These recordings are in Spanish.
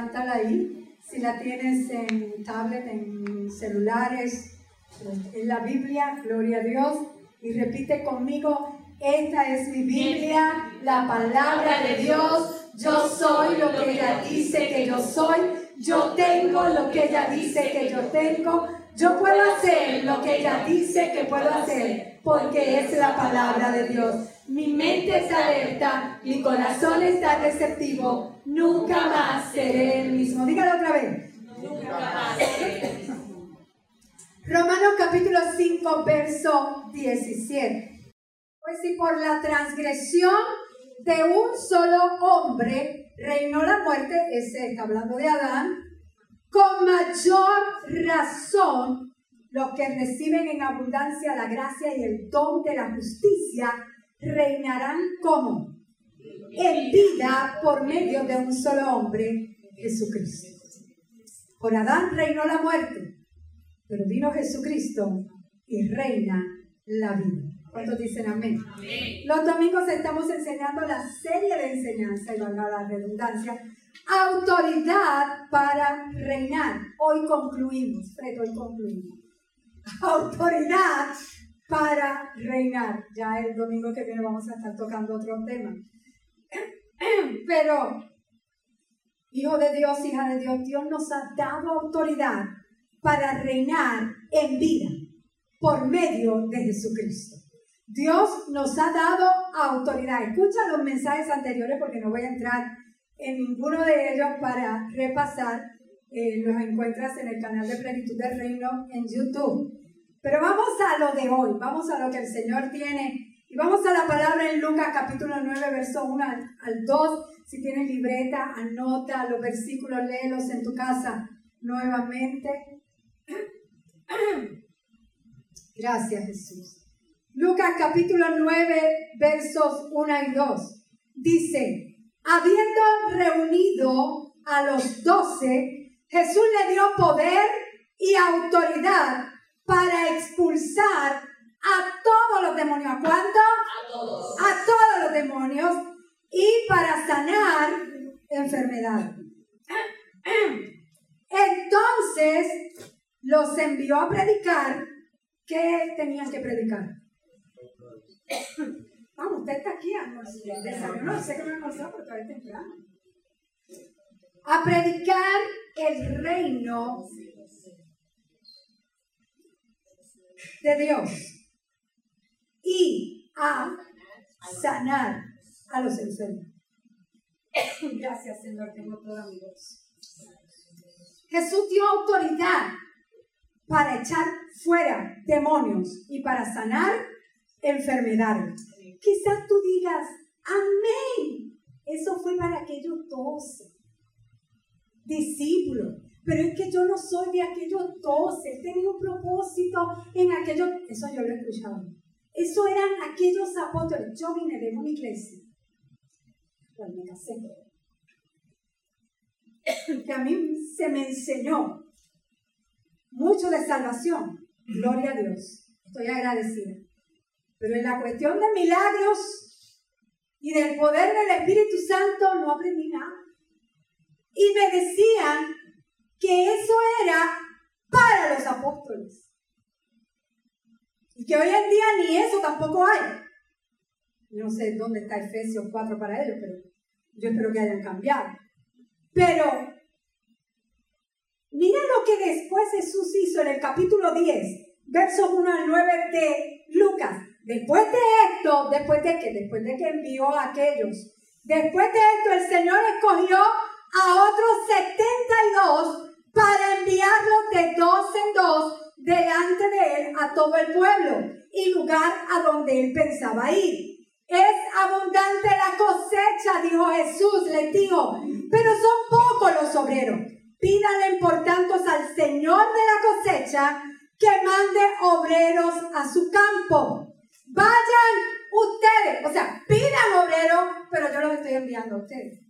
levántala ahí. Si la tienes en tablet, en celulares, en la Biblia, gloria a Dios. Y repite conmigo, esta es mi Biblia, la palabra de Dios. Yo soy lo que ella dice que yo soy. Yo tengo lo que ella dice que yo tengo. Yo puedo hacer lo que ella dice que puedo hacer porque es la palabra de Dios. Mi mente está alerta, mi corazón está receptivo. Nunca más seré el mismo. Dígalo otra vez. Nunca más seré el mismo. Romanos capítulo 5, verso 17. Pues si por la transgresión de un solo hombre reinó la muerte, ese está hablando de Adán, con mayor razón los que reciben en abundancia la gracia y el don de la justicia reinarán como en vida por medio de un solo hombre, Jesucristo. Por Adán reinó la muerte, pero vino Jesucristo y reina la vida. ¿Cuántos dicen amén? Los domingos estamos enseñando la serie de enseñanza, y valga la redundancia, autoridad para reinar. Hoy concluimos, Fred, hoy concluimos. Autoridad para reinar. Ya el domingo que viene vamos a estar tocando otro tema. Pero, hijo de Dios, hija de Dios, Dios nos ha dado autoridad para reinar en vida por medio de Jesucristo. Dios nos ha dado autoridad. Escucha los mensajes anteriores porque no voy a entrar en ninguno de ellos para repasar. Eh, los encuentras en el canal de Plenitud del Reino en YouTube. Pero vamos a lo de hoy, vamos a lo que el Señor tiene. Y vamos a la palabra en Lucas capítulo 9, verso 1 al, 2. Si tienes libreta, anota los versículos, léelos en tu casa nuevamente. Gracias Jesús. Lucas capítulo 9, versos 1 y 2. Dice, habiendo reunido a los doce, Jesús le dio poder y autoridad para expulsar a todos los demonios. ¿A cuánto? A todos. A todos los demonios y para sanar enfermedad. Entonces los envió a predicar. ¿Qué tenían que predicar? Vamos, usted está aquí, No sé que me almorzó, pero todavía temprano. A predicar el reino de Dios y a sanar a los enfermos. Gracias, Señor, tengo toda mi voz. Jesús dio autoridad para echar fuera demonios y para sanar enfermedades. Quizás tú digas, amén. Eso fue para aquellos doce discípulos. Pero es que yo no soy de aquellos doce. Tenía un propósito en aquellos. Eso yo lo he escuchado. Eso eran aquellos apóstoles. Yo vine de una iglesia. Cuando me casé. Que a mí se me enseñó mucho de salvación. Gloria a Dios. Estoy agradecida. Pero en la cuestión de milagros y del poder del Espíritu Santo no aprendí nada. Y me decían que eso era para los apóstoles. Y que hoy en día ni eso tampoco hay. No sé dónde está Efesios 4 para ellos, pero yo espero que hayan cambiado. Pero mira lo que después Jesús hizo en el capítulo 10, versos 1 al 9 de Lucas. Después de esto, después de que, después de que envió a aquellos, después de esto el Señor escogió a otros 72 para enviarlos de dos en dos delante de él a todo el pueblo y lugar a donde él pensaba ir. Es abundante la cosecha, dijo Jesús, le dijo, pero son pocos los obreros. Pídanle por tanto al Señor de la cosecha que mande obreros a su campo. Vayan ustedes, o sea, pidan obreros, pero yo los estoy enviando a ustedes.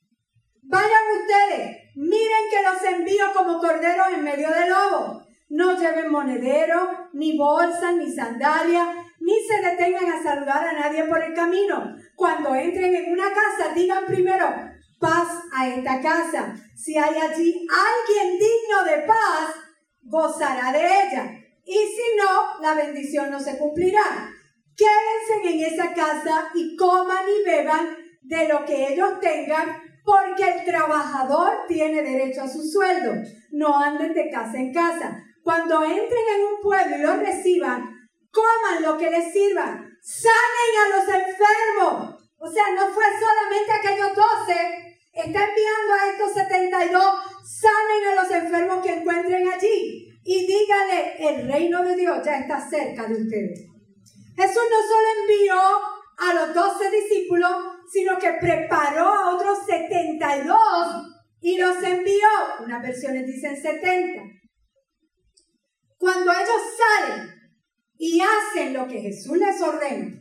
Vayan ustedes, miren que los envío como corderos en medio del lobo. No lleven monedero, ni bolsa, ni sandalia, ni se detengan a saludar a nadie por el camino. Cuando entren en una casa, digan primero, paz a esta casa. Si hay allí alguien digno de paz, gozará de ella. Y si no, la bendición no se cumplirá. Quédense en esa casa y coman y beban de lo que ellos tengan, porque el trabajador tiene derecho a su sueldo. No anden de casa en casa. Cuando entren en un pueblo y lo reciban, coman lo que les sirvan, sanen a los enfermos. O sea, no fue solamente aquellos doce, está enviando a estos 72, sanen a los enfermos que encuentren allí y díganle, el reino de Dios ya está cerca de ustedes. Jesús no solo envió a los doce discípulos, sino que preparó a otros 72 y los envió. Unas versiones dicen 70. Cuando ellos salen y hacen lo que Jesús les ordena,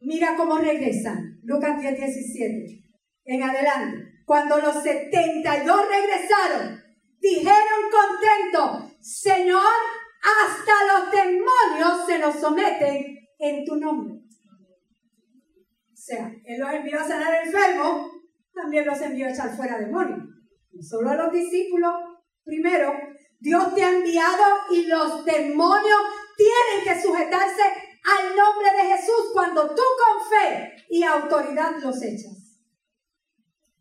mira cómo regresan. Lucas 10, 17. En adelante. Cuando los 72 regresaron, dijeron contentos, Señor, hasta los demonios se nos someten en tu nombre. O sea, Él los envió a sanar enfermos, también los envió a echar fuera demonios. No solo a los discípulos, primero, Dios te ha enviado y los demonios tienen que sujetarse al nombre de Jesús cuando tú con fe y autoridad los echas.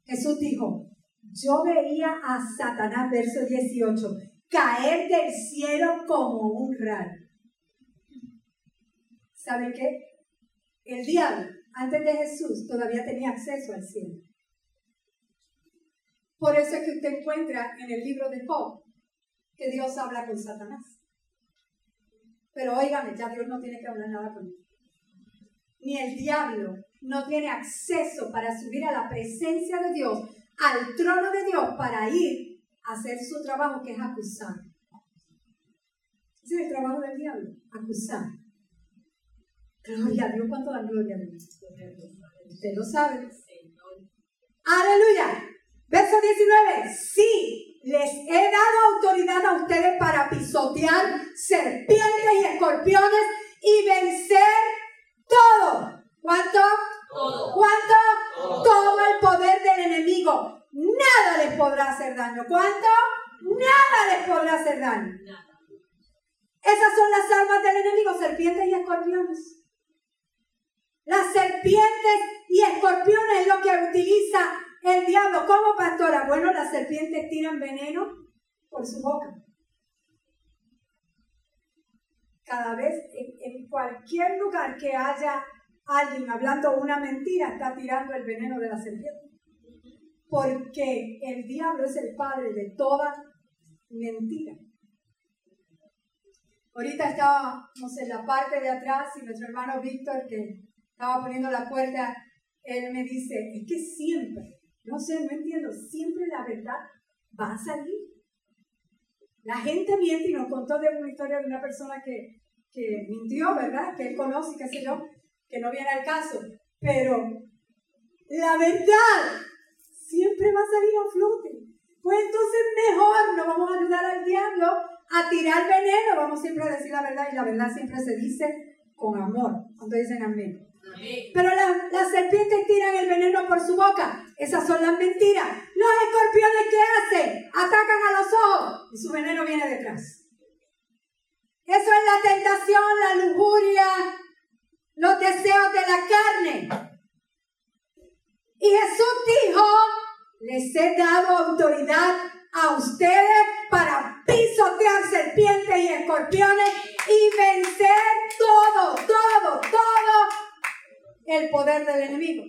Jesús dijo, yo veía a Satanás, verso 18, caer del cielo como un rayo. ¿Sabe qué? El diablo, antes de Jesús, todavía tenía acceso al cielo. Por eso es que usted encuentra en el libro de Job que Dios habla con Satanás. Pero óigame, ya Dios no tiene que hablar nada con él. Ni el diablo no tiene acceso para subir a la presencia de Dios, al trono de Dios, para ir a hacer su trabajo que es acusar. Ese es el trabajo del diablo, acusar. Gloria a Dios, ¿cuánto da gloria a Dios? Usted lo sabe. Aleluya. Verso 19. Sí, les he dado autoridad a ustedes para pisotear serpientes y escorpiones y vencer todo. ¿Cuánto? Todo. ¿Cuánto? Todo. el poder del enemigo. Nada les podrá hacer daño. ¿Cuánto? Nada les podrá hacer daño. Esas son las armas del enemigo, serpientes y escorpiones. Las serpientes y escorpiones es lo que utiliza el diablo. ¿Cómo, pastora? Bueno, las serpientes tiran veneno por su boca. Cada vez, en, cualquier lugar que haya alguien hablando una mentira, está tirando el veneno de la serpiente. Porque el diablo es el padre de toda mentira. Ahorita estábamos en la parte de atrás y nuestro hermano Víctor, que estaba poniendo la puerta, él me dice, es que siempre, no sé, no entiendo, siempre la verdad va a salir. La gente miente y nos contó de una historia de una persona que, que mintió, ¿verdad? Que él conoce, qué sé yo, que no viene al caso. Pero la verdad siempre va a salir a flote. Pues entonces mejor no vamos a ayudar al diablo a tirar veneno, vamos siempre a decir la verdad y la verdad siempre se dice con amor. Cuando dicen amén. Pero las serpientes tiran el veneno por su boca. Esas son las mentiras. Los escorpiones, ¿qué hacen? Atacan a los ojos y su veneno viene detrás. Eso es la tentación, la lujuria, los deseos de la carne. Y Jesús dijo, les he dado autoridad a ustedes para pisotear serpientes y escorpiones y vencer todo, todo, todo el poder del enemigo.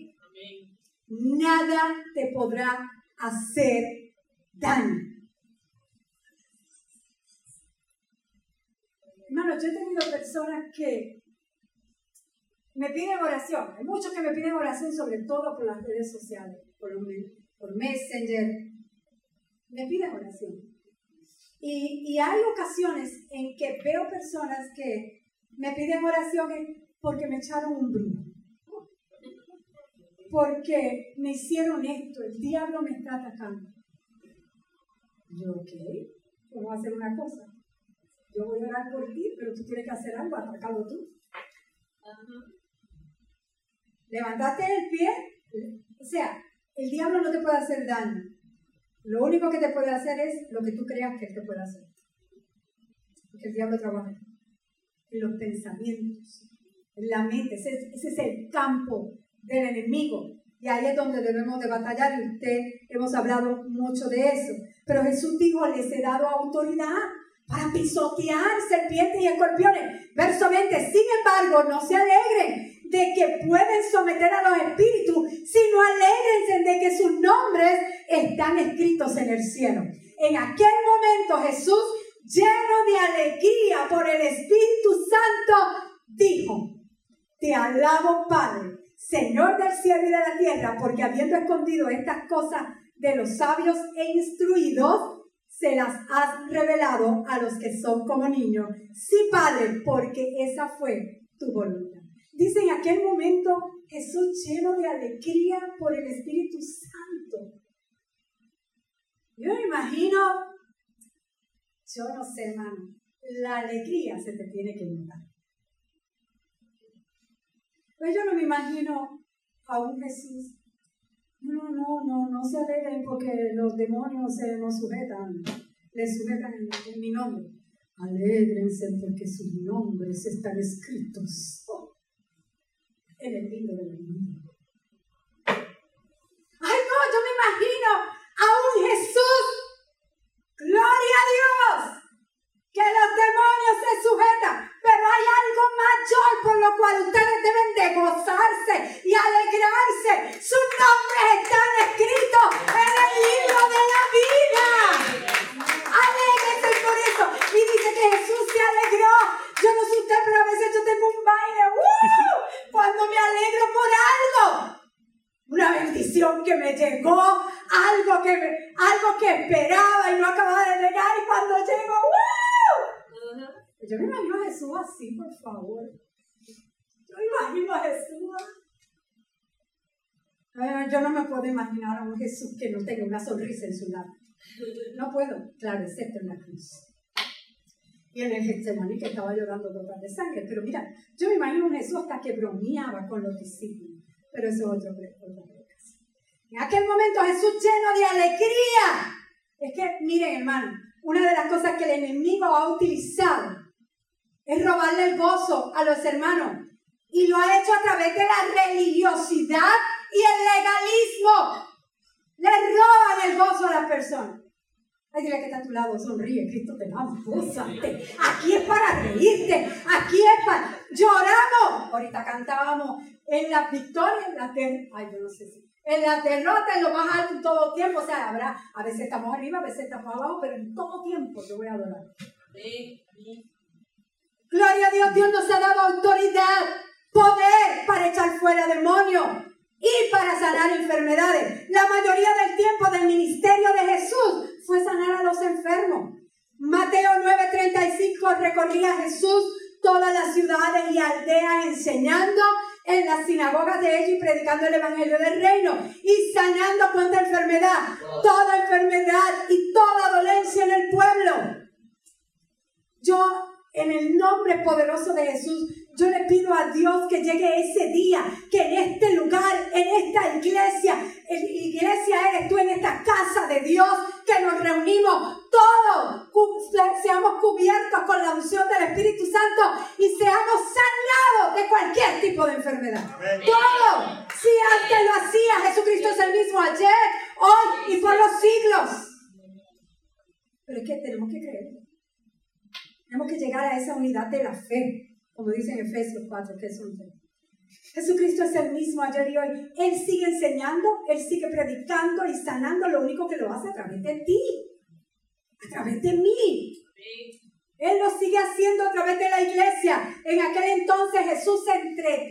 Nada te podrá hacer daño. Hermano, yo he tenido personas que me piden oración. Hay muchos que me piden oración, sobre todo por las redes sociales, por, Messenger. Me piden oración. Y, y, hay ocasiones en que veo personas que me piden oración porque me echaron un brujo porque me hicieron esto, el diablo me está atacando. Yo, ok, vamos a hacer una cosa. Yo voy a orar por ti, pero tú tienes que hacer algo, atacarlo tú. Levantaste el pie, o sea, El diablo no te puede hacer daño. Lo único que te puede hacer es lo que tú creas que te puede hacer. Porque el diablo trabaja en los pensamientos, en la mente. Ese, ese es el campo del enemigo. Y ahí es donde debemos de batallar y usted hemos hablado mucho de eso. Pero Jesús dijo, les he dado autoridad para pisotear serpientes y escorpiones. Verso 20, sin embargo, no se alegren de que pueden someter a los espíritus, sino alegrense de que sus nombres están escritos en el cielo. En aquel momento Jesús, lleno de alegría por el Espíritu Santo, dijo, te alabo Padre, Señor del cielo y de la tierra, porque habiendo escondido estas cosas de los sabios e instruidos, se las has revelado a los que son como niños. Sí, Padre, porque esa fue tu voluntad. Dice en aquel momento Jesús lleno de alegría por el Espíritu Santo. Yo me imagino, yo no sé, hermano, la alegría se te tiene que notar. Pero yo no me imagino a un Jesús no, no, no, no se alegren porque los demonios se nos sujetan, les sujetan en, mi nombre. Alégrense porque sus nombres están escritos en el libro de la vida. Ay, no, yo me imagino a un Jesús, gloria a Dios, que los demonios se sujetan, pero hay algo mayor por lo cual ustedes deben de gozarse y alegrarse. Sus nombres están escritos en el libro de la vida. Alégrense por eso. Y dice que Jesús se alegró. Yo no sé usted, pero a veces yo tengo un baile. Cuando me alegro por algo una bendición que me llegó, algo que, algo que esperaba y no acababa de llegar y cuando llegó, ¡wow! Yo me imagino a Jesús así, por favor. Yo me imagino a Jesús. Yo no me puedo imaginar a un Jesús que no tenga una sonrisa en su lado. No puedo, claro, excepto en la cruz. Y en el Getsemaní que estaba llorando gotas de sangre. Pero mira, yo me imagino a un Jesús hasta que bromeaba con los discípulos. Pero eso es otro, otro En aquel momento Jesús lleno de alegría. Es que, miren hermano, una de las cosas que el enemigo ha utilizado es robarle el gozo a los hermanos. Y lo ha hecho a través de la religiosidad y el legalismo. Le roban el gozo a las personas. Ay, dile que está a tu lado, sonríe, Cristo te ama, Aquí es para reírte, aquí es para... Lloramos. Ahorita cantábamos en las victorias, en la ter... Ay, yo no sé si... En la derrota, en lo más alto, en todo tiempo. O sea, habrá, a veces estamos arriba, a veces estamos abajo, pero en todo tiempo te voy a adorar. Gloria a Dios, Dios nos ha dado autoridad, poder para echar fuera demonios y para sanar enfermedades. La mayoría del tiempo del ministerio de Jesús fue sanar a los enfermos. Mateo 9:35 recorría Jesús todas las ciudades y aldeas enseñando en las sinagogas de ellos y predicando el evangelio del reino y sanando cuanta enfermedad, toda enfermedad y toda dolencia en el pueblo. Yo, en el nombre poderoso de Jesús, yo le pido a Dios que llegue ese día, que en este lugar, en esta iglesia, en iglesia eres tú, en esta casa de Dios, que nos reunimos todos, seamos cubiertos con la unción del Espíritu Santo y seamos sanados de cualquier tipo de enfermedad. Todo. Si antes lo hacía, Jesucristo es el mismo ayer, hoy y por los siglos. Pero es que tenemos que creer. Tenemos que llegar a esa unidad de la fe como dice en Efesios 4, que es un Jesucristo es el mismo ayer y hoy. Él sigue enseñando, Él sigue predicando y sanando. Lo único que lo hace a través de ti, a través de mí. Él lo sigue haciendo a través de la iglesia. En aquel entonces Jesús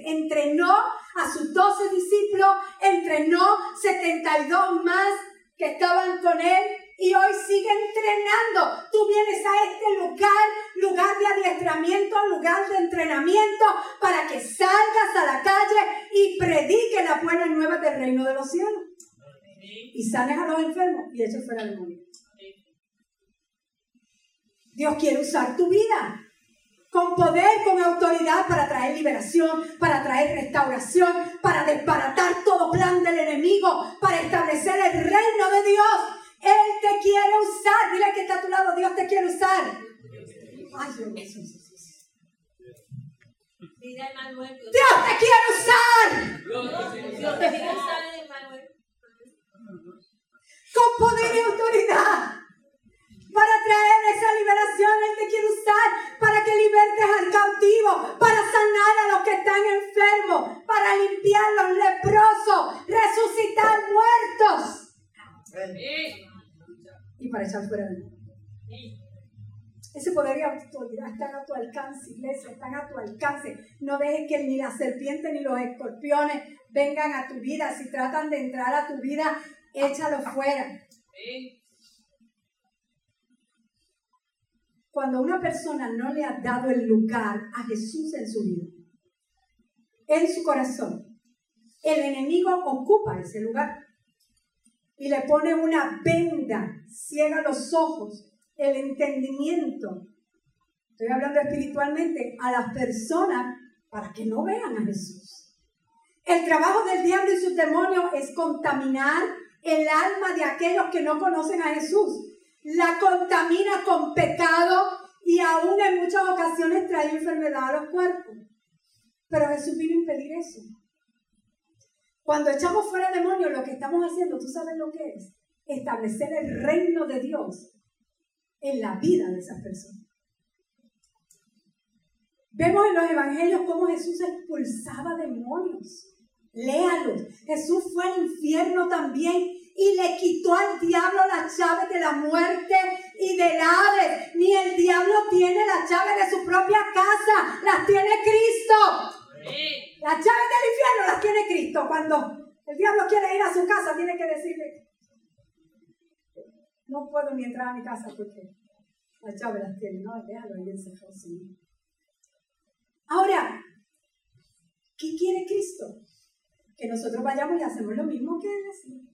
entrenó a sus doce discípulos, entrenó 72 más que estaban con él y hoy sigue entrenando. Tú vienes a este lugar, lugar de adiestramiento, lugar de entrenamiento, para que salgas a la calle y prediques la buena nueva del reino de los cielos. Y sanes a los enfermos y eso fuera demonio. Dios quiere usar tu vida con poder, con autoridad para traer liberación, para traer restauración, para desbaratar todo plan del enemigo, para establecer el reino de Dios. Él te quiere usar. Dile que está a tu lado, Dios te quiere usar. Ay, Dios, Dios te quiere usar. Dios te quiere usar, Con poder y autoridad para traer esa liberación. Él te quiere usar para que libertes al cautivo, para sanar a los que están enfermos, para limpiar los leprosos, resucitar muertos. Y para echar fuera de ese poder y autoridad están a tu alcance, iglesia, están a tu alcance. No dejes que ni la serpiente ni los escorpiones vengan a tu vida. Si tratan de entrar a tu vida, échalo fuera. cuando una persona no le ha dado el lugar a Jesús en su vida, en su corazón, el enemigo ocupa ese lugar y le pone una venda, ciega los ojos, el entendimiento. Estoy hablando espiritualmente a las personas para que no vean a Jesús. El trabajo del diablo y sus demonios es contaminar el alma de aquellos que no conocen a Jesús la contamina con pecado y aún en muchas ocasiones trae enfermedad a los cuerpos. Pero Jesús vino a impedir eso. Cuando echamos fuera demonios, lo que estamos haciendo, ¿tú sabes lo que es? Establecer el reino de Dios en la vida de esas personas. Vemos en los evangelios cómo Jesús expulsaba demonios. Léalos. Jesús fue al infierno también y le quitó al diablo las llaves de la muerte y del ave. Ni el diablo tiene las llaves de su propia casa, las tiene Cristo. Las llaves del infierno las tiene Cristo. Cuando el diablo quiere ir a su casa, tiene que decirle, no puedo ni entrar a mi casa porque las llaves las tiene. No, déjalo ahí encerrado. Ahora, ¿qué quiere Cristo? Que nosotros vayamos y hacemos lo mismo que él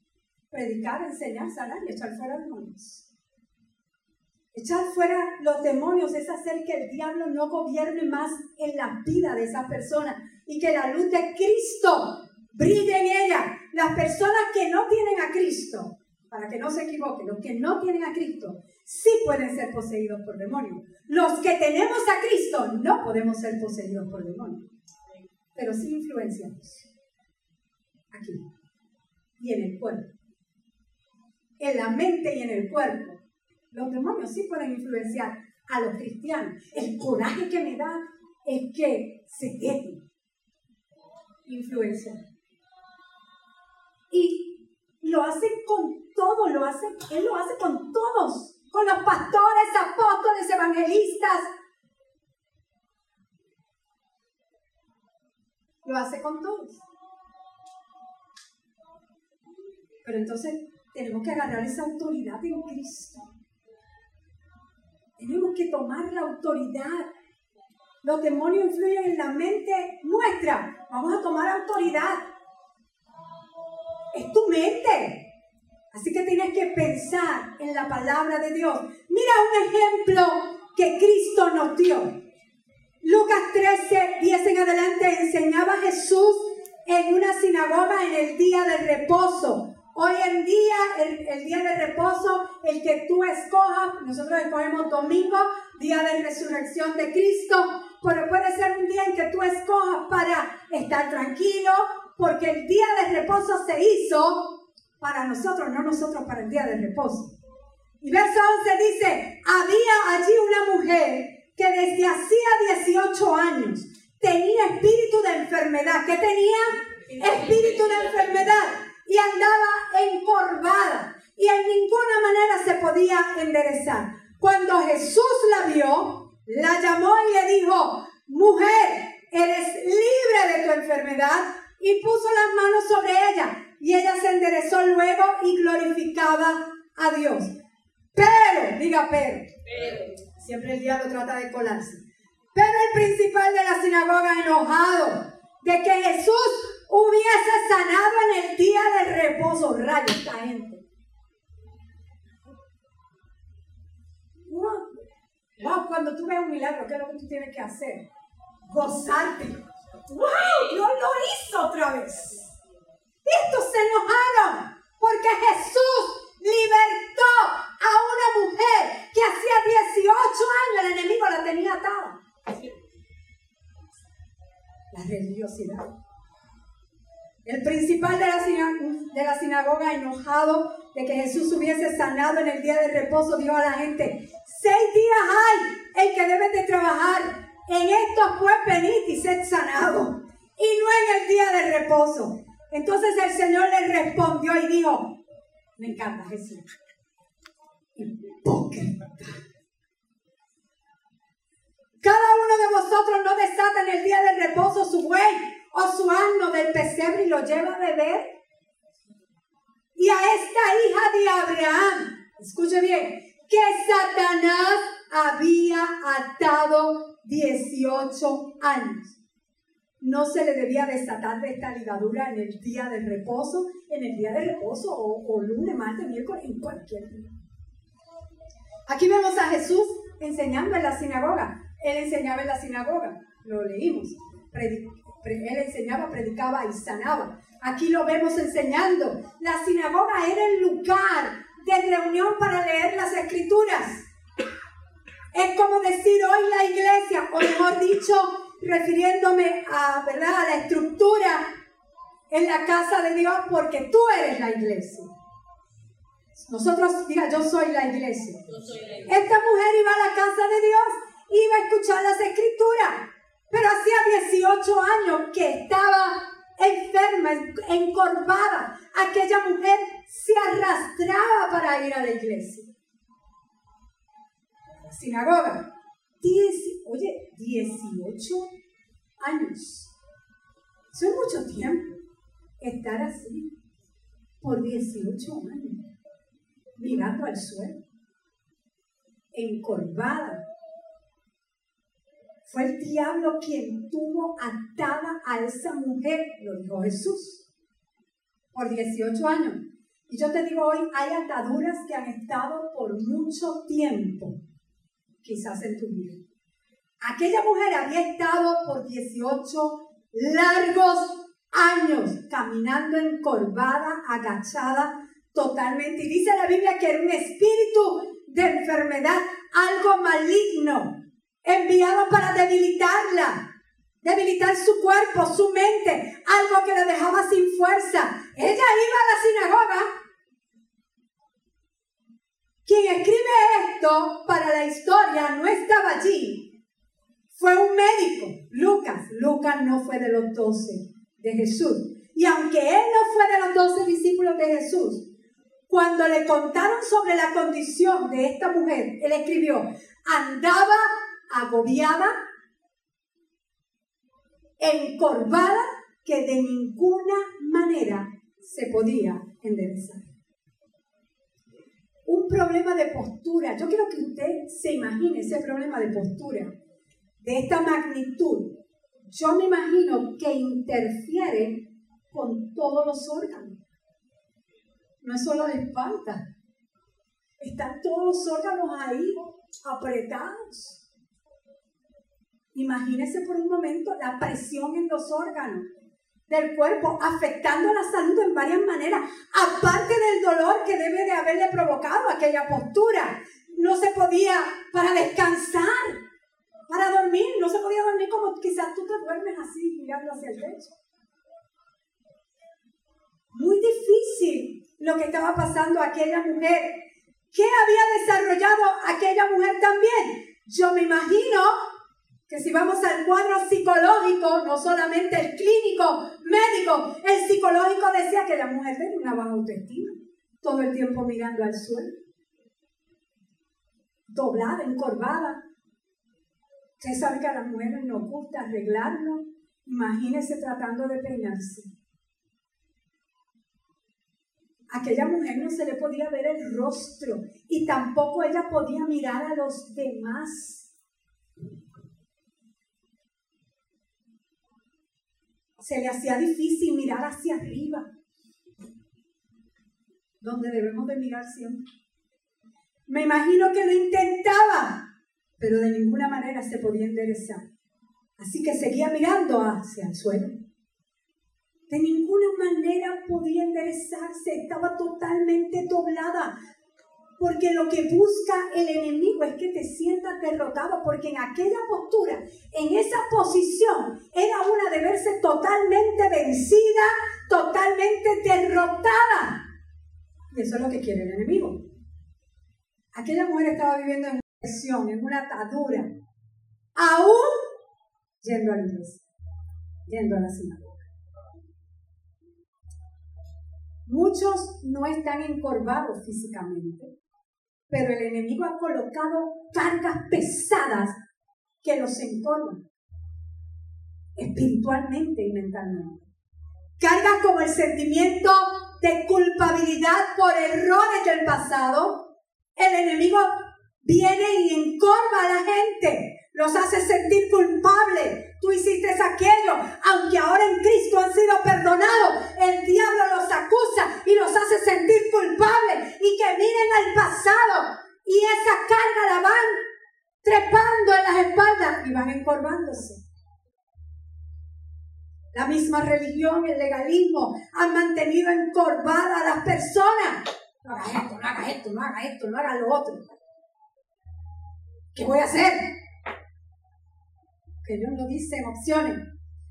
predicar, enseñar, sanar y echar fuera demonios. Echar fuera los demonios es hacer que el diablo no gobierne más en la vida de esa persona y que la luz de Cristo brille en ella. Las personas que no tienen a Cristo, para que no se equivoquen, los que no tienen a Cristo, sí pueden ser poseídos por demonios. Los que tenemos a Cristo no podemos ser poseídos por demonios, pero sí influenciamos aquí y en el cuerpo en la mente y en el cuerpo. Los demonios sí pueden influenciar a los cristianos. El coraje que me da es que se quede influencia. Y lo hace con todo, lo hace, él lo hace con todos, con los pastores, apóstoles, evangelistas. Lo hace con todos. Pero entonces tenemos que agarrar esa autoridad en Cristo. Tenemos que tomar la autoridad. Los demonios influyen en la mente nuestra. Vamos a tomar autoridad. Es tu mente. Así que tienes que pensar en la palabra de Dios. Mira un ejemplo que Cristo nos dio. Lucas 13, 10 en adelante enseñaba Jesús en una sinagoga en el día del reposo. Hoy en día, el, día de reposo, el que tú escojas, nosotros escogemos domingo, día de resurrección de Cristo, pero puede ser un día en que tú escojas para estar tranquilo, porque el día de reposo se hizo para nosotros, no nosotros para el día de reposo. Y verso 11 dice, había allí una mujer que desde hacía 18 años tenía espíritu de enfermedad. ¿Qué tenía? Espíritu de enfermedad y andaba encorvada y en ninguna manera se podía enderezar. Cuando Jesús la vio, la llamó y le dijo, mujer, eres libre de tu enfermedad y puso las manos sobre ella y ella se enderezó luego y glorificaba a Dios. Pero, diga pero, siempre el diablo trata de colarse. Pero el principal de la sinagoga enojado de que Jesús hubiese sanado en el día del reposo. Rayo esta gente. Wow, cuando tú ves un milagro, ¿qué es lo que tú tienes que hacer? Gozarte. ¡Wow! Dios lo hizo otra vez. Estos se enojaron porque Jesús libertó a una mujer que hacía 18 años el enemigo la tenía atada. La religiosidad. El principal de la, de sinagoga, enojado de que Jesús hubiese sanado en el día de reposo, dijo a la gente, seis días hay el que debe de trabajar. En esto pues venid y sed sanado. Y no en el día de reposo. Entonces el Señor le respondió y dijo, me encanta Jesús. Hipócrita. Cada uno de vosotros no desata en el día del reposo su buey o su asno del pesebre y lo lleva a beber. Y a esta hija de Abraham, escuche bien, que Satanás había atado 18 años. No se le debía desatar de esta ligadura en el día del reposo, en el día de reposo o, o lunes, martes, miércoles, en cualquier día. Aquí vemos a Jesús enseñando en la sinagoga. Él enseñaba en la sinagoga, lo leímos. Él enseñaba, predicaba y sanaba. Aquí lo vemos enseñando. La sinagoga era el lugar de reunión para leer las escrituras. Es como decir hoy la iglesia, o mejor dicho, refiriéndome a, ¿verdad? a la estructura en la casa de Dios, porque tú eres la iglesia. Nosotros, diga, yo soy la iglesia. Esta mujer iba a la casa de Dios, iba a escuchar las escrituras, pero hacía 18 años que estaba enferma, encorvada. Aquella mujer se arrastraba para ir a la iglesia. la sinagoga. oye, 18 años. Eso es mucho tiempo. Estar así por 18 años, mirando al suelo, encorvada, fue el diablo quien tuvo atada a esa mujer, lo dijo Jesús, por 18 años. Y yo te digo hoy, hay ataduras que han estado por mucho tiempo, quizás en tu vida. Aquella mujer había estado por 18 largos años caminando encorvada, agachada totalmente. Y dice la Biblia que era un espíritu de enfermedad, algo maligno enviado para debilitarla, debilitar su cuerpo, su mente, algo que la dejaba sin fuerza. Ella iba a la sinagoga. Quien escribe esto para la historia no estaba allí. Fue un médico, Lucas. Lucas no fue de los doce de Jesús. Y aunque él no fue de los doce discípulos de Jesús, cuando le contaron sobre la condición de esta mujer, él escribió, andaba agobiada, encorvada, que de ninguna manera se podía enderezar. Un problema de postura. Yo quiero que usted se imagine ese problema de postura de esta magnitud. Yo me imagino que interfiere con todos los órganos. No es solo la espalda. Están todos los órganos ahí apretados. Imagínese por un momento la presión en los órganos del cuerpo, afectando la salud en varias maneras, aparte del dolor que debe de haberle provocado aquella postura. No se podía para descansar, para dormir, no se podía dormir como quizás tú te duermes así, mirando hacia el techo. Muy difícil lo que estaba pasando a aquella mujer. ¿Qué había desarrollado aquella mujer también? Yo me imagino que si vamos al cuadro psicológico, no solamente el clínico, médico, el psicológico decía que la mujer tenía una baja autoestima, todo el tiempo mirando al suelo, doblada, encorvada. Usted sabe que a las mujeres nos gusta arreglarnos, imagínese tratando de peinarse. Aquella mujer no se le podía ver el rostro y tampoco ella podía mirar a los demás se le hacía difícil mirar hacia arriba, donde debemos de mirar siempre. Me imagino que lo intentaba, pero de ninguna manera se podía enderezar. Así que seguía mirando hacia el suelo. De ninguna manera podía enderezarse, estaba totalmente doblada. Porque lo que busca el enemigo es que te sientas derrotado, porque en aquella postura, en esa posición, era una de verse totalmente vencida, totalmente derrotada. Y eso es lo que quiere el enemigo. Aquella mujer estaba viviendo en una presión, en una atadura, aún yendo a la iglesia, yendo a la sinagoga. Muchos no están encorvados físicamente, pero el enemigo ha colocado cargas pesadas que los encorvan espiritualmente y mentalmente. Cargas como el sentimiento de culpabilidad por errores del pasado. El enemigo viene y encorva a la gente, los hace sentir culpables. Tú hiciste aquello, aunque ahora en Cristo han sido perdonados, el diablo los acusa y los hace sentir culpables y que miren al pasado y esa carga la van trepando en las espaldas y van encorvándose. La misma religión, el legalismo han mantenido encorvadas a las personas. No hagas esto, no hagas esto, no hagas esto, no hagas lo otro. ¿Qué voy a hacer? Dios no dice en opciones.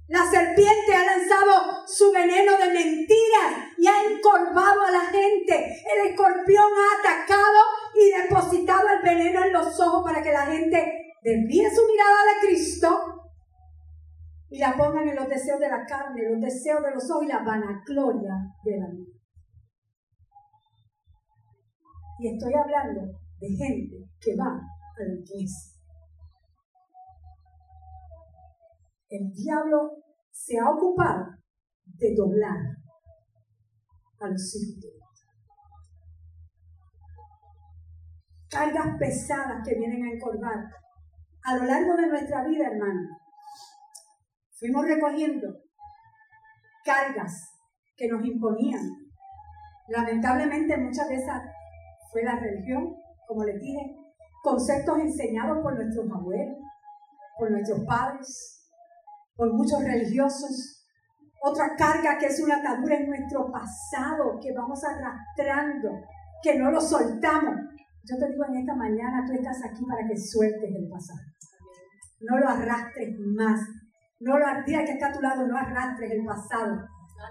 La serpiente ha lanzado su veneno de mentiras y ha encorvado a la gente. El escorpión ha atacado y depositado el veneno en los ojos para que la gente desvíe su mirada de Cristo y la pongan en los deseos de la carne, los deseos de los ojos y la vanagloria de la vida. Y estoy hablando de gente que va a la iglesia. El diablo se ha ocupado de doblar a los hijos Cargas pesadas que vienen a encorvar a lo largo de nuestra vida, hermano. Fuimos recogiendo cargas que nos imponían. Lamentablemente muchas de esas fue la religión, como les dije, conceptos enseñados por nuestros abuelos, por nuestros padres, por muchos religiosos. Otra carga que es una atadura en nuestro pasado, que vamos arrastrando, que no lo soltamos. Yo te digo en esta mañana, tú estás aquí para que sueltes el pasado. No lo arrastres más. No lo arrastres que está a tu lado, no arrastres el pasado.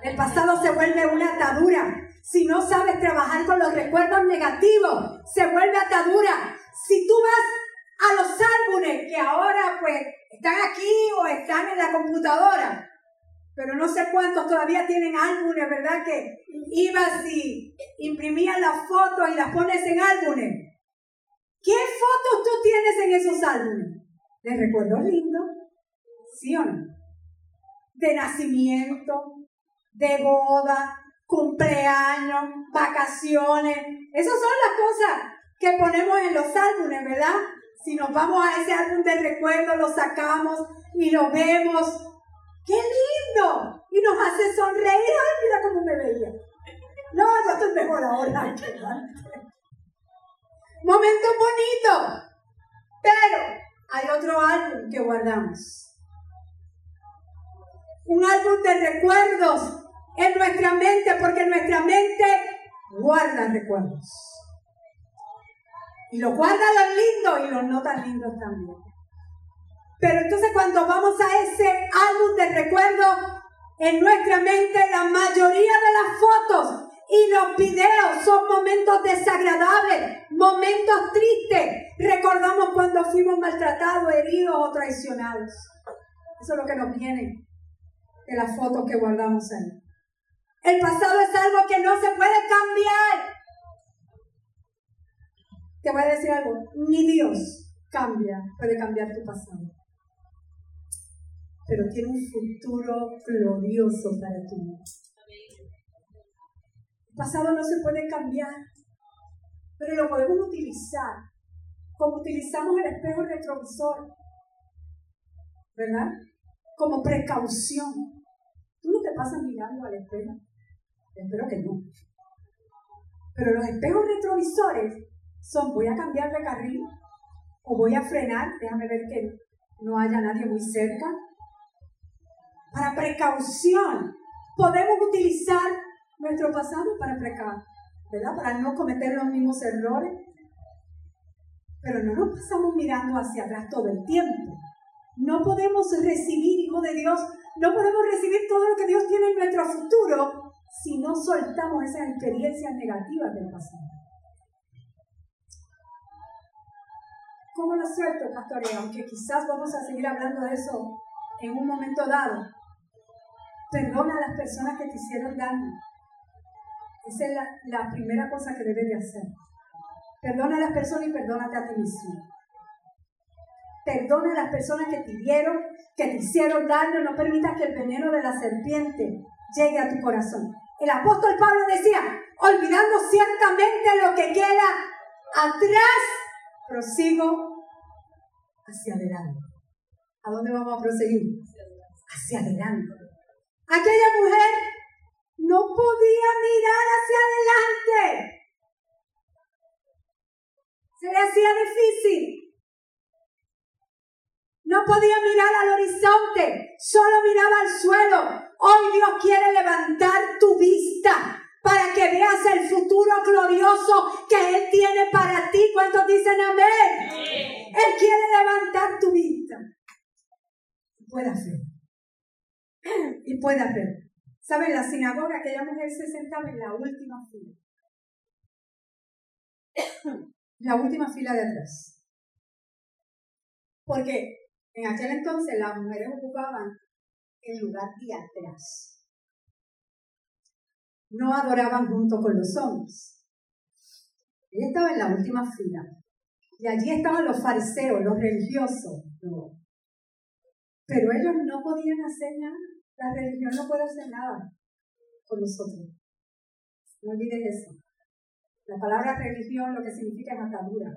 El pasado se vuelve una atadura. Si no sabes trabajar con los recuerdos negativos, se vuelve atadura. Si tú vas a los álbumes que ahora pues están aquí o están en la computadora, pero no sé cuántos todavía tienen álbumes, ¿verdad? Que ibas y imprimías las fotos y las pones en álbumes. ¿Qué fotos tú tienes en esos álbumes? ¿De recuerdos lindos? ¿Sí o no? De nacimiento, de boda, cumpleaños, vacaciones. Esas son las cosas que ponemos en los álbumes, ¿verdad? Si nos vamos a ese álbum de recuerdo, lo sacamos y lo vemos. ¡Qué lindo! Y nos hace sonreír. ¡Ay, mira cómo me veía! No, yo estoy mejor ahora Momentos bonitos. Pero hay otro álbum que guardamos un álbum de recuerdos en nuestra mente, porque nuestra mente guarda recuerdos. Y los guarda los lindos y los no tan lindos también. Pero entonces cuando vamos a ese álbum de recuerdos, en nuestra mente la mayoría de las fotos y los videos son momentos desagradables, momentos tristes. Recordamos cuando fuimos maltratados, heridos o traicionados. Eso es lo que nos viene de las fotos que guardamos ahí. El pasado es algo que no se puede cambiar. Te voy a decir algo, ni Dios cambia, puede cambiar tu pasado. Pero tiene un futuro glorioso para ti. El pasado no se puede cambiar, pero lo podemos utilizar como utilizamos el espejo retrovisor, ¿verdad? Como precaución. ¿Tú no te pasas mirando al espejo? Espero que no. Pero los espejos retrovisores son, voy a cambiar de carril O voy a frenar, déjame ver que no haya nadie muy cerca. Para precaución, podemos utilizar nuestro pasado para precaución, ¿verdad? Para no cometer los mismos errores. Pero no nos pasamos mirando hacia atrás todo el tiempo. No podemos recibir, hijo de Dios, no podemos recibir todo lo que Dios tiene en nuestro futuro si no soltamos esas experiencias negativas del pasado. ¿Cómo lo suelto, pastores? Aunque quizás vamos a seguir hablando de eso en un momento dado. Perdona a las personas que te hicieron daño. Esa es la, primera cosa que debes de hacer. Perdona a las personas y perdónate a ti mismo. Perdona a las personas que te dieron, que te hicieron daño. No permitas que el veneno de la serpiente llegue a tu corazón. El apóstol Pablo decía, olvidando ciertamente lo que queda atrás, prosigo hacia adelante. ¿A dónde vamos a proseguir? Hacia adelante. Aquella mujer no podía mirar hacia adelante. Se le hacía difícil. No podía mirar al horizonte, solo miraba al suelo. Hoy Dios quiere levantar tu vista para que veas el futuro glorioso que Él tiene para ti. ¿Cuántos dicen amén? Él quiere levantar tu vista. Puede hacer. Y puede hacer. ¿Saben? La sinagoga, aquella mujer se sentaba en la última fila. la última fila de atrás. Porque en aquel entonces las mujeres ocupaban el lugar de atrás. No adoraban junto con los hombres. Ella estaba en la última fila. Y allí estaban los fariseos, los religiosos. Pero ellos no podían hacer nada. La religión no puede hacer nada con nosotros. No olvides eso. La palabra religión lo que significa es atadura.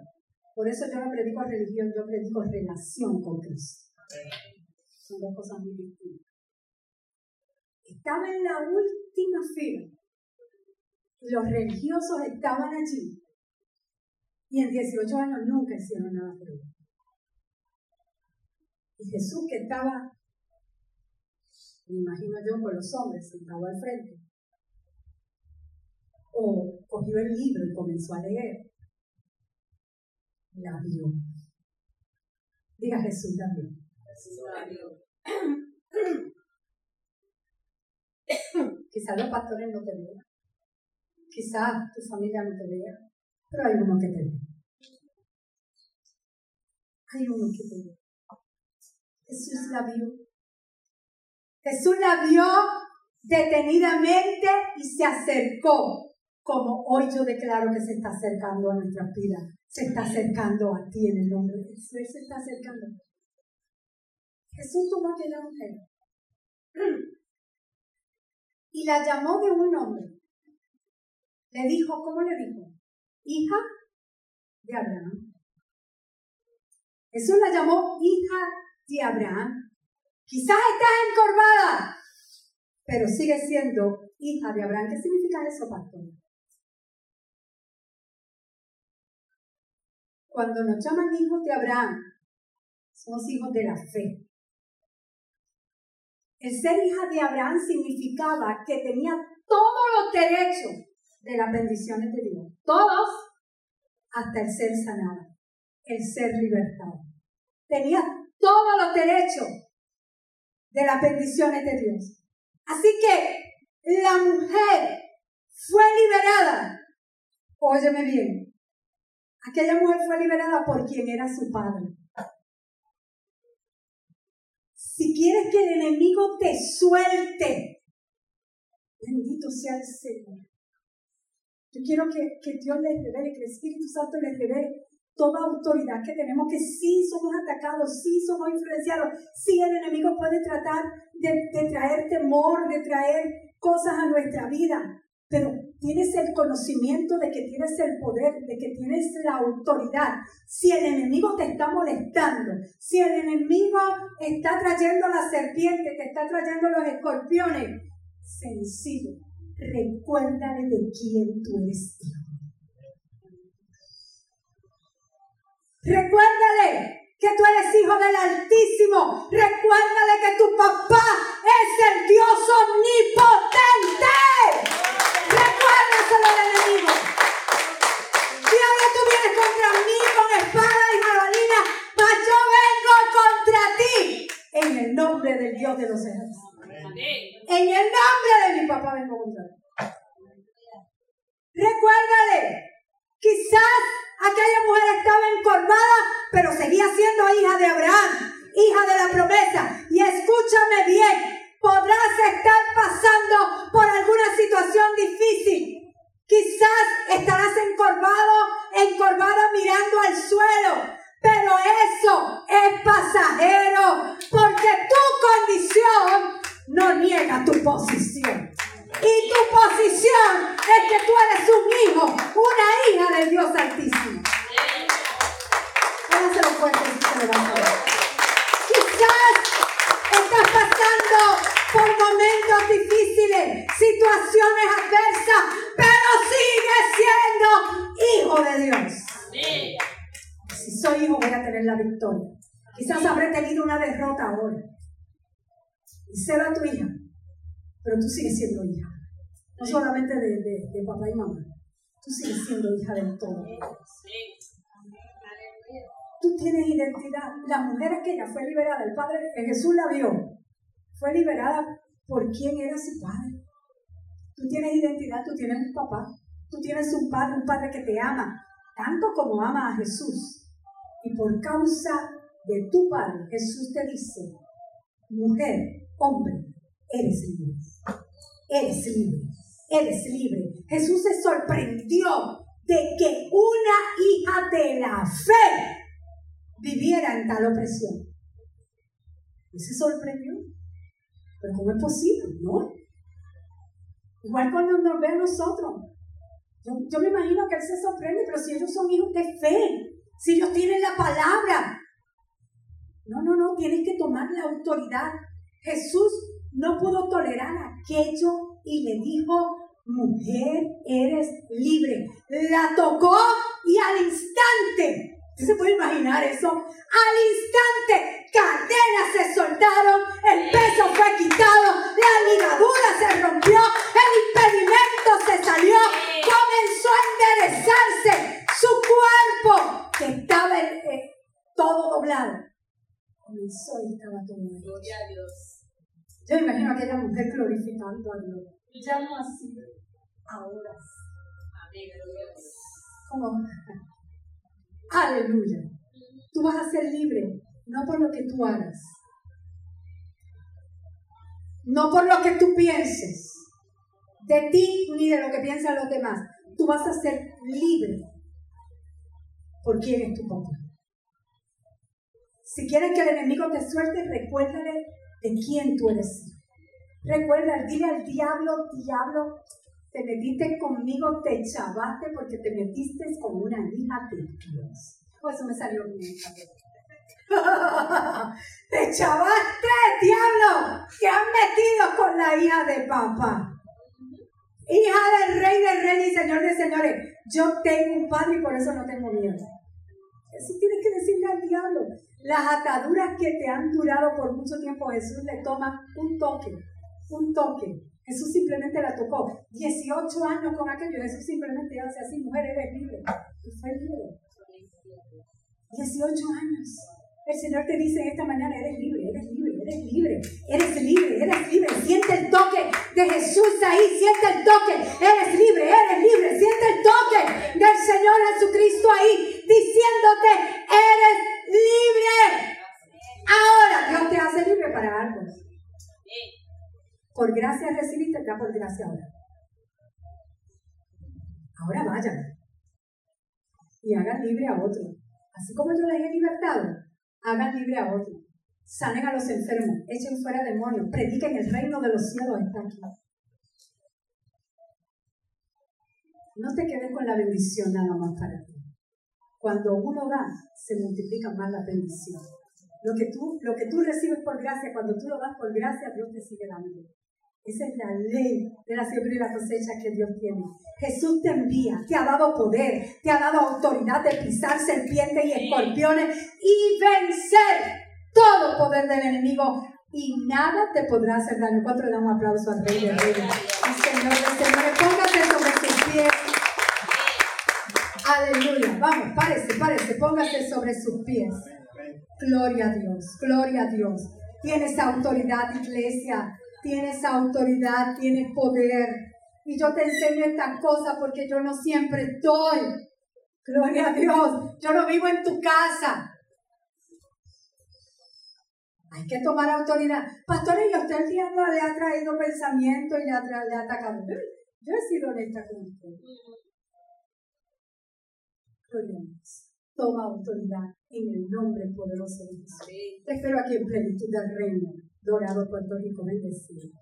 Por eso yo no predico religión, yo predico relación con Cristo. Son dos cosas muy distintas. Estaba en la última fila. Los religiosos estaban allí. Y en 18 años nunca hicieron nada por él. Y Jesús que estaba, me imagino yo, con los hombres sentado al frente, o cogió el libro y comenzó a leer, la vio. Diga Jesús también. Jesús la vio. Quizás los pastores no te vean. Quizás tu familia no te vea. Pero hay uno que te ve. Hay uno que. Jesús la vio. Jesús la vio detenidamente y se acercó, como hoy yo declaro que se está acercando a nuestra vida. Se está acercando a ti en el nombre de Jesús. Se está acercando. Jesús tomó aquella mujer y la llamó de un nombre. Le dijo, ¿cómo le dijo? Hija de Abraham. Jesús la llamó hija de Abraham. Quizás estás encorvada, pero sigue siendo hija de Abraham. ¿Qué significa eso, pastor? Cuando nos llaman hijos de Abraham, somos hijos de la fe. El ser hija de Abraham significaba que tenía todos los derechos de las bendiciones de Dios. Todos, hasta el ser sanado, el ser libertado. Tenía todos los derechos de las bendiciones de Dios. Así que la mujer fue liberada. Óyeme bien. Aquella mujer fue liberada por quien era su padre. Si quieres que el enemigo te suelte, bendito sea el Señor. Yo quiero que, que Dios les revele, que el Espíritu Santo les revele toda autoridad que tenemos, que sí somos atacados, sí somos influenciados, sí el enemigo puede tratar de, traer temor, de traer cosas a nuestra vida, pero tienes el conocimiento de que tienes el poder, de que tienes la autoridad. Si el enemigo te está molestando, si el enemigo está trayendo la serpiente, te está trayendo los escorpiones, sencillo, recuérdale de quién tú eres Recuérdale que tú eres hijo del Altísimo. Recuérdale que tu papá es el Dios omnipotente. Recuérdaselo al enemigo. Diablo, tú vienes contra mí con espada y jabalina, mas yo vengo contra ti. En el nombre del Dios de los ejércitos. En el nombre de mi papá vengo contra ti. Recuérdale, quizás aquella mujer estaba encorvada, pero seguía siendo hija de Abraham, hija de la promesa. Y escúchame bien, podrás estar pasando por alguna situación difícil. Quizás estarás encorvado, encorvada mirando al suelo, pero eso es pasajero, porque tu condición no niega tu posición. Y tu posición es que tú eres un hijo, una hija del Dios Altísimo. Hágaselo fuerte si Quizás estás pasando por momentos difíciles, situaciones adversas, pero sigue siendo hijo de Dios. Si soy hijo voy a tener la victoria. Quizás habré tenido una derrota ahora. Y será tu hija, pero tú sigues siendo hija. No solamente de, papá y mamá. Tú sigues siendo hija del todo. Tú tienes identidad. La mujer aquella fue liberada. El Padre Jesús la vio. Fue liberada por quién era su padre. Tú tienes identidad, tú tienes un papá. Tú tienes un padre, un padre que te ama, tanto como ama a Jesús. Y por causa de tu padre, Jesús te dice, mujer, hombre, eres libre. Eres libre eres libre. Jesús se sorprendió de que una hija de la fe viviera en tal opresión. Él se sorprendió. Pero ¿cómo es posible? ¿No? Igual cuando nos ve a nosotros. Yo, yo me imagino que él se sorprende, pero si ellos son hijos de fe, si ellos tienen la palabra. No, no, no, tienes que tomar la autoridad. Jesús no pudo tolerar aquello y le dijo mujer, eres libre. La tocó y al instante, ¿se puede imaginar eso? Al instante, cadenas se soltaron, el peso fue quitado, la ligadura se rompió, el impedimento se salió, comenzó a enderezarse su cuerpo, que estaba eh, todo doblado. Comenzó y estaba todo Gloria a Dios. Yo imagino a aquella mujer glorificando a Dios. No así ahora. Como, aleluya. Tú vas a ser libre, no por lo que tú hagas, no por lo que tú pienses de ti ni de lo que piensan los demás. Tú vas a ser libre por quién es tu papá. Si quieres que el enemigo te suelte, recuérdale de quién tú eres. Recuerda, dile al diablo, diablo, te metiste conmigo, te chavaste porque te metiste con una hija de Dios. Oh, eso me salió bien. te chavaste, diablo. Te han metido con la hija de papá. Hija del rey del rey y señor de señores. Yo tengo un padre y por eso no tengo miedo. Eso tienes que decirle al diablo. Las ataduras que te han durado por mucho tiempo, Jesús le toma un toque, un toque Jesús simplemente la tocó. 18 años con aquello. Jesús simplemente hace así, mujer, eres libre. Y fue libre. 18 años. El Señor te dice esta mañana, eres libre, eres libre, eres libre, eres libre, eres libre. Siente el toque de Jesús ahí, siente el toque. Eres libre, eres libre. Siente el toque del Señor Jesucristo ahí, diciéndote, eres libre. Ahora Dios te hace libre para algo. Por gracia recibiste, ya por gracia ahora. Ahora vayan y hagan libre a otro. Así como yo les he libertado, hagan libre a otro. Sanen a los enfermos, echen fuera demonios, prediquen el reino de los cielos está aquí. No te quedes con la bendición nada más para ti. Cuando uno da, se multiplica más la bendición. Lo que, tú, lo que tú recibes por gracia, cuando tú lo das por gracia, Dios te sigue dando. Esa es la ley de la siembra y la cosecha que Dios tiene. Jesús te envía, te ha dado poder, te ha dado autoridad de pisar serpientes y escorpiones y vencer todo poder del enemigo. Y nada te podrá hacer daño. ¿Cuánto le damos un aplauso al Rey de Reyes? Señor, Señor, Aleluya. Vamos, párese, párese, póngase sobre sus pies. Gloria a Dios, gloria a Dios. Tienes autoridad, iglesia. Tienes autoridad, tienes poder. Y yo te enseño estas cosas porque yo no siempre estoy. Gloria a Dios. Yo no vivo en tu casa. Hay que tomar autoridad. Pastor, ¿y usted el diablo le ha traído pensamiento y le ha, le ha atacado? Yo he sido honesta con usted. Dios. Toma autoridad en el nombre poderoso de Jesús. Te espero aquí en plenitud del reino dorado Puerto Rico, bendecido.